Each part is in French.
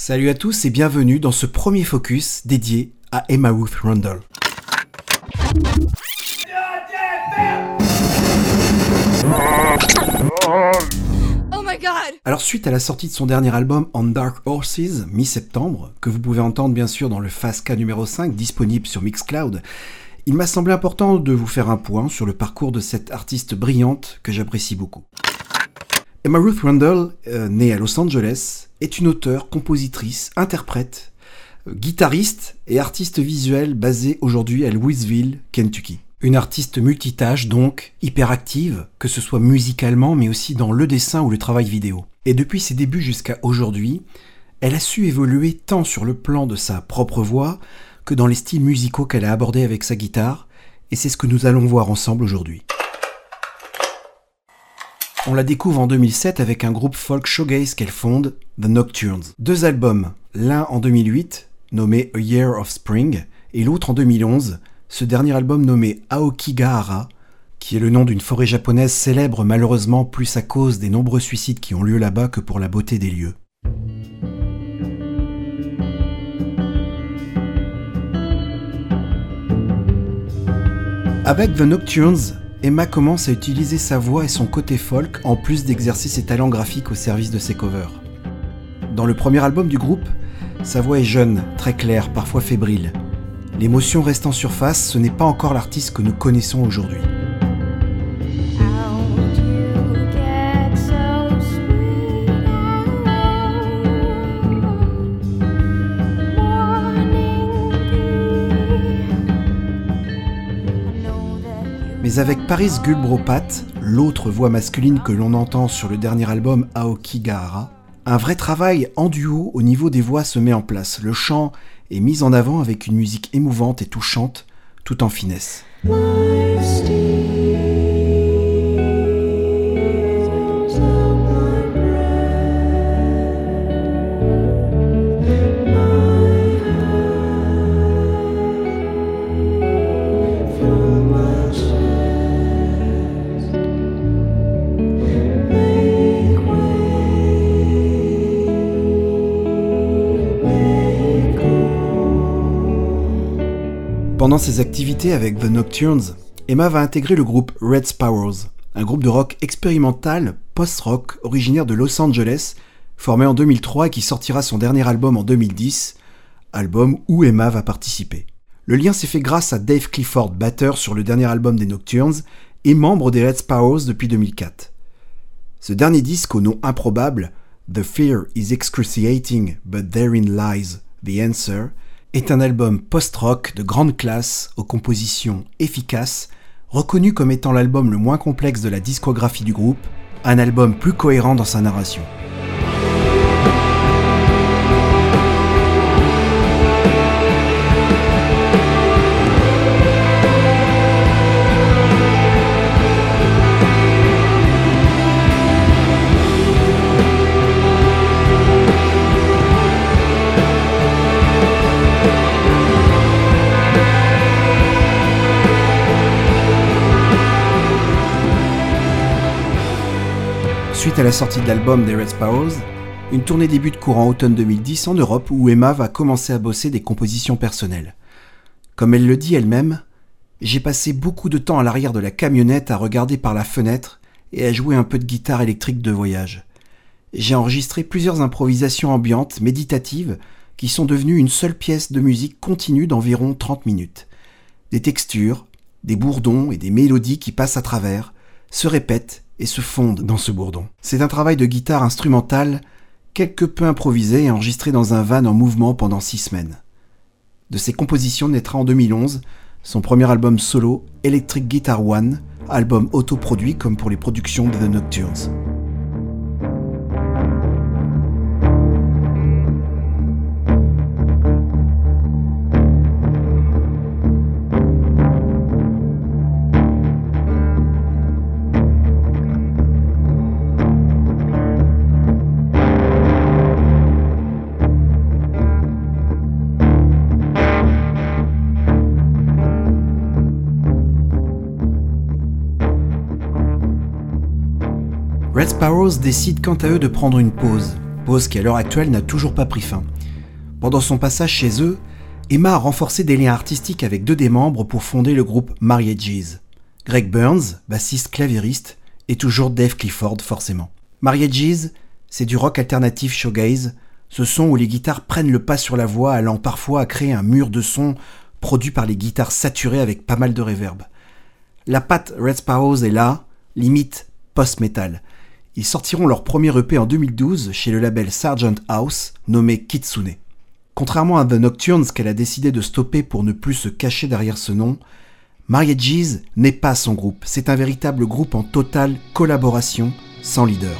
Salut à tous et bienvenue dans ce premier focus dédié à Emma Ruth Rundle. Oh my god! Alors suite à la sortie de son dernier album On Dark Horses, mi-septembre, que vous pouvez entendre bien sûr dans le K numéro 5 disponible sur Mixcloud, il m'a semblé important de vous faire un point sur le parcours de cette artiste brillante que j'apprécie beaucoup. Emma Ruth Rundle, euh, née à Los Angeles, est une auteure, compositrice, interprète, euh, guitariste et artiste visuelle basée aujourd'hui à Louisville, Kentucky. Une artiste multitâche donc, hyperactive, que ce soit musicalement mais aussi dans le dessin ou le travail vidéo. Et depuis ses débuts jusqu'à aujourd'hui, elle a su évoluer tant sur le plan de sa propre voix que dans les styles musicaux qu'elle a abordés avec sa guitare, et c'est ce que nous allons voir ensemble aujourd'hui. On la découvre en 2007 avec un groupe folk showgaze qu'elle fonde, The Nocturnes. Deux albums, l'un en 2008, nommé A Year of Spring, et l'autre en 2011, ce dernier album nommé Aokigahara, qui est le nom d'une forêt japonaise célèbre malheureusement plus à cause des nombreux suicides qui ont lieu là-bas que pour la beauté des lieux. Avec The Nocturnes, Emma commence à utiliser sa voix et son côté folk en plus d'exercer ses talents graphiques au service de ses covers. Dans le premier album du groupe, sa voix est jeune, très claire, parfois fébrile. L'émotion reste en surface, ce n'est pas encore l'artiste que nous connaissons aujourd'hui. Avec Paris Gulbropat, l'autre voix masculine que l'on entend sur le dernier album Aokigahara, un vrai travail en duo au niveau des voix se met en place. Le chant est mis en avant avec une musique émouvante et touchante, tout en finesse. Pendant ses activités avec The Nocturnes, Emma va intégrer le groupe Red Spowers, un groupe de rock expérimental post-rock originaire de Los Angeles, formé en 2003 et qui sortira son dernier album en 2010, album où Emma va participer. Le lien s'est fait grâce à Dave Clifford, batteur sur le dernier album des Nocturnes et membre des Red Spowers depuis 2004. Ce dernier disque au nom improbable, The Fear is Excruciating, but therein lies the answer, est un album post-rock de grande classe aux compositions efficaces, reconnu comme étant l'album le moins complexe de la discographie du groupe, un album plus cohérent dans sa narration. Suite à la sortie de l'album des Red Spowers, une tournée débute courant automne 2010 en Europe où Emma va commencer à bosser des compositions personnelles. Comme elle le dit elle-même, j'ai passé beaucoup de temps à l'arrière de la camionnette à regarder par la fenêtre et à jouer un peu de guitare électrique de voyage. J'ai enregistré plusieurs improvisations ambiantes, méditatives, qui sont devenues une seule pièce de musique continue d'environ 30 minutes. Des textures, des bourdons et des mélodies qui passent à travers, se répètent et se fondent dans ce bourdon. C'est un travail de guitare instrumentale quelque peu improvisé et enregistré dans un van en mouvement pendant six semaines. De ses compositions naîtra en 2011 son premier album solo, Electric Guitar One, album autoproduit comme pour les productions de The Nocturnes. Red Sparrows décident quant à eux de prendre une pause, pause qui à l'heure actuelle n'a toujours pas pris fin. Pendant son passage chez eux, Emma a renforcé des liens artistiques avec deux des membres pour fonder le groupe Marriages. Greg Burns, bassiste clavieriste, et toujours Dave Clifford forcément. Marriages, c'est du rock alternatif shoegaze, ce son où les guitares prennent le pas sur la voix allant parfois à créer un mur de son produit par les guitares saturées avec pas mal de reverb. La patte Red Sparrows est là, limite post-metal. Ils sortiront leur premier EP en 2012 chez le label Sargent House, nommé Kitsune. Contrairement à The Nocturnes qu'elle a décidé de stopper pour ne plus se cacher derrière ce nom, Mariages n'est pas son groupe, c'est un véritable groupe en totale collaboration, sans leader.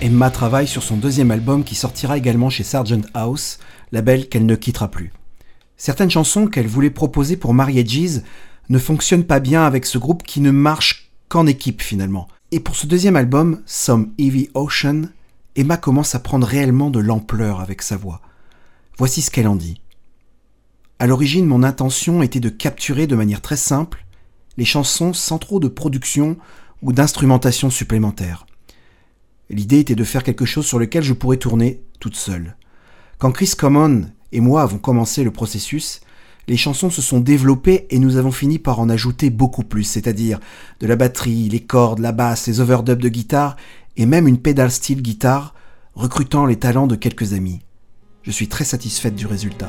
Emma travaille sur son deuxième album qui sortira également chez Sargent House, label qu'elle ne quittera plus. Certaines chansons qu'elle voulait proposer pour Marriages ne fonctionnent pas bien avec ce groupe qui ne marche qu'en équipe finalement. Et pour ce deuxième album, Some Heavy Ocean, Emma commence à prendre réellement de l'ampleur avec sa voix. Voici ce qu'elle en dit. À l'origine, mon intention était de capturer de manière très simple les chansons sans trop de production ou d'instrumentation supplémentaire. L'idée était de faire quelque chose sur lequel je pourrais tourner toute seule. Quand Chris Common et moi avons commencé le processus, les chansons se sont développées et nous avons fini par en ajouter beaucoup plus, c'est-à-dire de la batterie, les cordes, la basse, les overdubs de guitare et même une pédale style guitare, recrutant les talents de quelques amis. Je suis très satisfaite du résultat.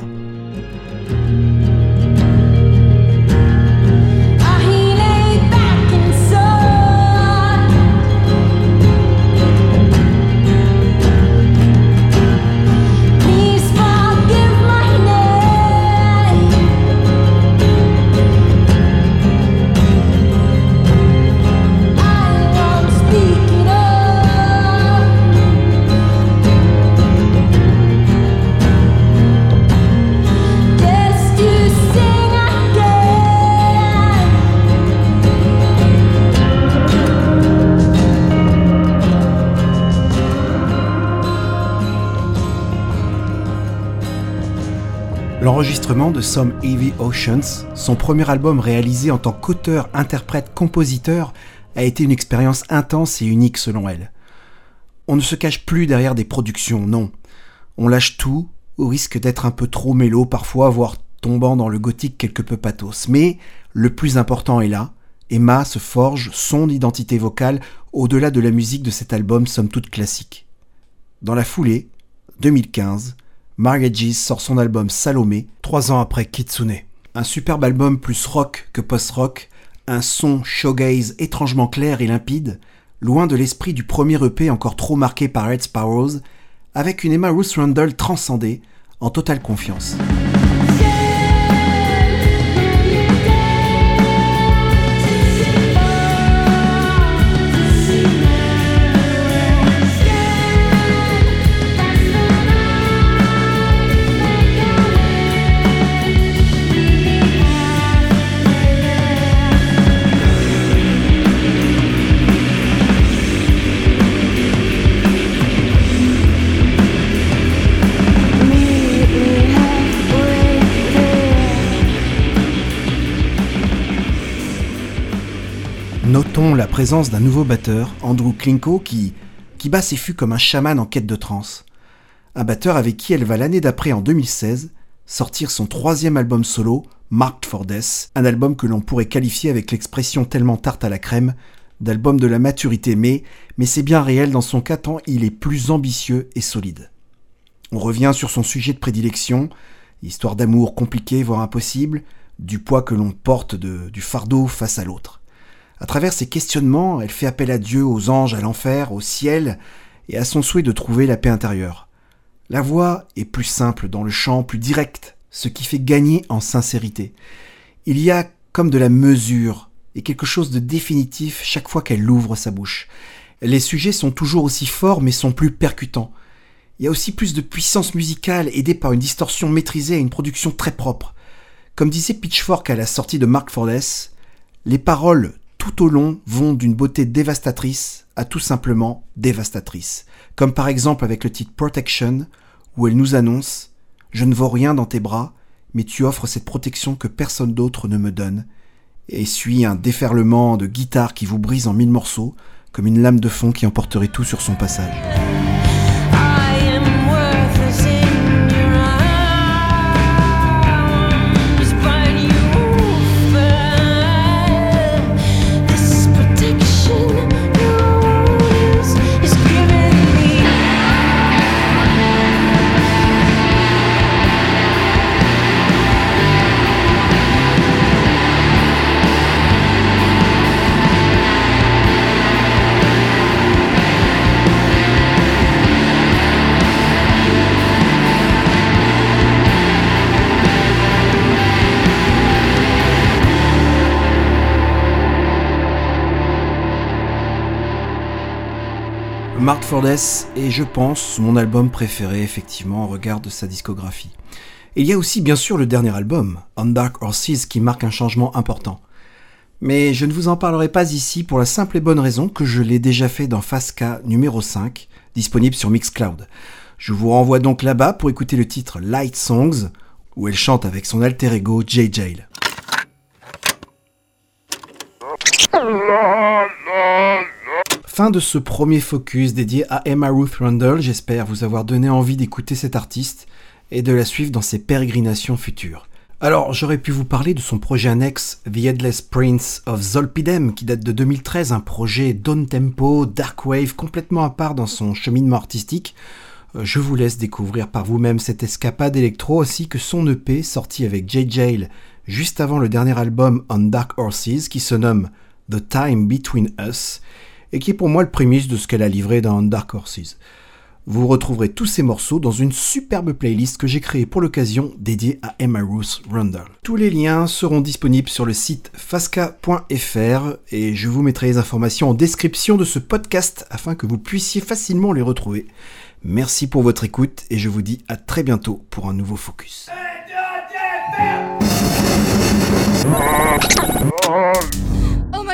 L'enregistrement de Some Heavy Oceans, son premier album réalisé en tant qu'auteur, interprète, compositeur, a été une expérience intense et unique selon elle. On ne se cache plus derrière des productions, non. On lâche tout, au risque d'être un peu trop mélo parfois, voire tombant dans le gothique quelque peu pathos. Mais le plus important est là. Emma se forge son identité vocale au-delà de la musique de cet album somme toute classique. Dans la foulée, 2015, Margaret sort son album Salomé, trois ans après Kitsune. Un superbe album plus rock que post-rock, un son showgaze étrangement clair et limpide, loin de l'esprit du premier EP encore trop marqué par Red Sparrows, avec une Emma Ruth Rundle transcendée, en totale confiance. Notons la présence d'un nouveau batteur, Andrew Klinko, qui, bat ses fûts comme un chaman en quête de trance. Un batteur avec qui elle va l'année d'après, en 2016, sortir son troisième album solo, Marked for Death, un album que l'on pourrait qualifier avec l'expression tellement tarte à la crème d'album de la maturité, mais, mais c'est bien réel dans son cas tant il est plus ambitieux et solide. On revient sur son sujet de prédilection, histoire d'amour compliquée voire impossible, du poids que l'on porte de, du fardeau face à l'autre. À travers ces questionnements, elle fait appel à Dieu, aux anges, à l'enfer, au ciel, et à son souhait de trouver la paix intérieure. La voix est plus simple dans le chant, plus directe, ce qui fait gagner en sincérité. Il y a comme de la mesure et quelque chose de définitif chaque fois qu'elle ouvre sa bouche. Les sujets sont toujours aussi forts mais sont plus percutants. Il y a aussi plus de puissance musicale aidée par une distorsion maîtrisée et une production très propre. Comme disait Pitchfork à la sortie de Mark Fordes, les paroles tout au long vont d'une beauté dévastatrice à tout simplement dévastatrice. Comme par exemple avec le titre Protection, où elle nous annonce Je ne vaux rien dans tes bras, mais tu offres cette protection que personne d'autre ne me donne. Et suit un déferlement de guitare qui vous brise en mille morceaux, comme une lame de fond qui emporterait tout sur son passage. Mark Fordes est, je pense, mon album préféré, effectivement, en regard de sa discographie. il y a aussi, bien sûr, le dernier album, On Dark Horses, qui marque un changement important. Mais je ne vous en parlerai pas ici pour la simple et bonne raison que je l'ai déjà fait dans Fasca numéro 5, disponible sur Mixcloud. Je vous renvoie donc là-bas pour écouter le titre Light Songs, où elle chante avec son alter ego Jay Jail. Fin de ce premier focus dédié à Emma Ruth Rundle. J'espère vous avoir donné envie d'écouter cette artiste et de la suivre dans ses pérégrinations futures. Alors, j'aurais pu vous parler de son projet annexe The Headless Prince of Zolpidem qui date de 2013, un projet down tempo, dark wave complètement à part dans son cheminement artistique. Euh, je vous laisse découvrir par vous-même cette escapade électro ainsi que son EP sorti avec Jay Jail juste avant le dernier album On Dark Horses qui se nomme The Time Between Us et qui est pour moi le prémisse de ce qu'elle a livré dans Dark Horses. Vous retrouverez tous ces morceaux dans une superbe playlist que j'ai créée pour l'occasion dédiée à Emma Ruth Rundle. Tous les liens seront disponibles sur le site fasca.fr et je vous mettrai les informations en description de ce podcast afin que vous puissiez facilement les retrouver. Merci pour votre écoute et je vous dis à très bientôt pour un nouveau focus. Oh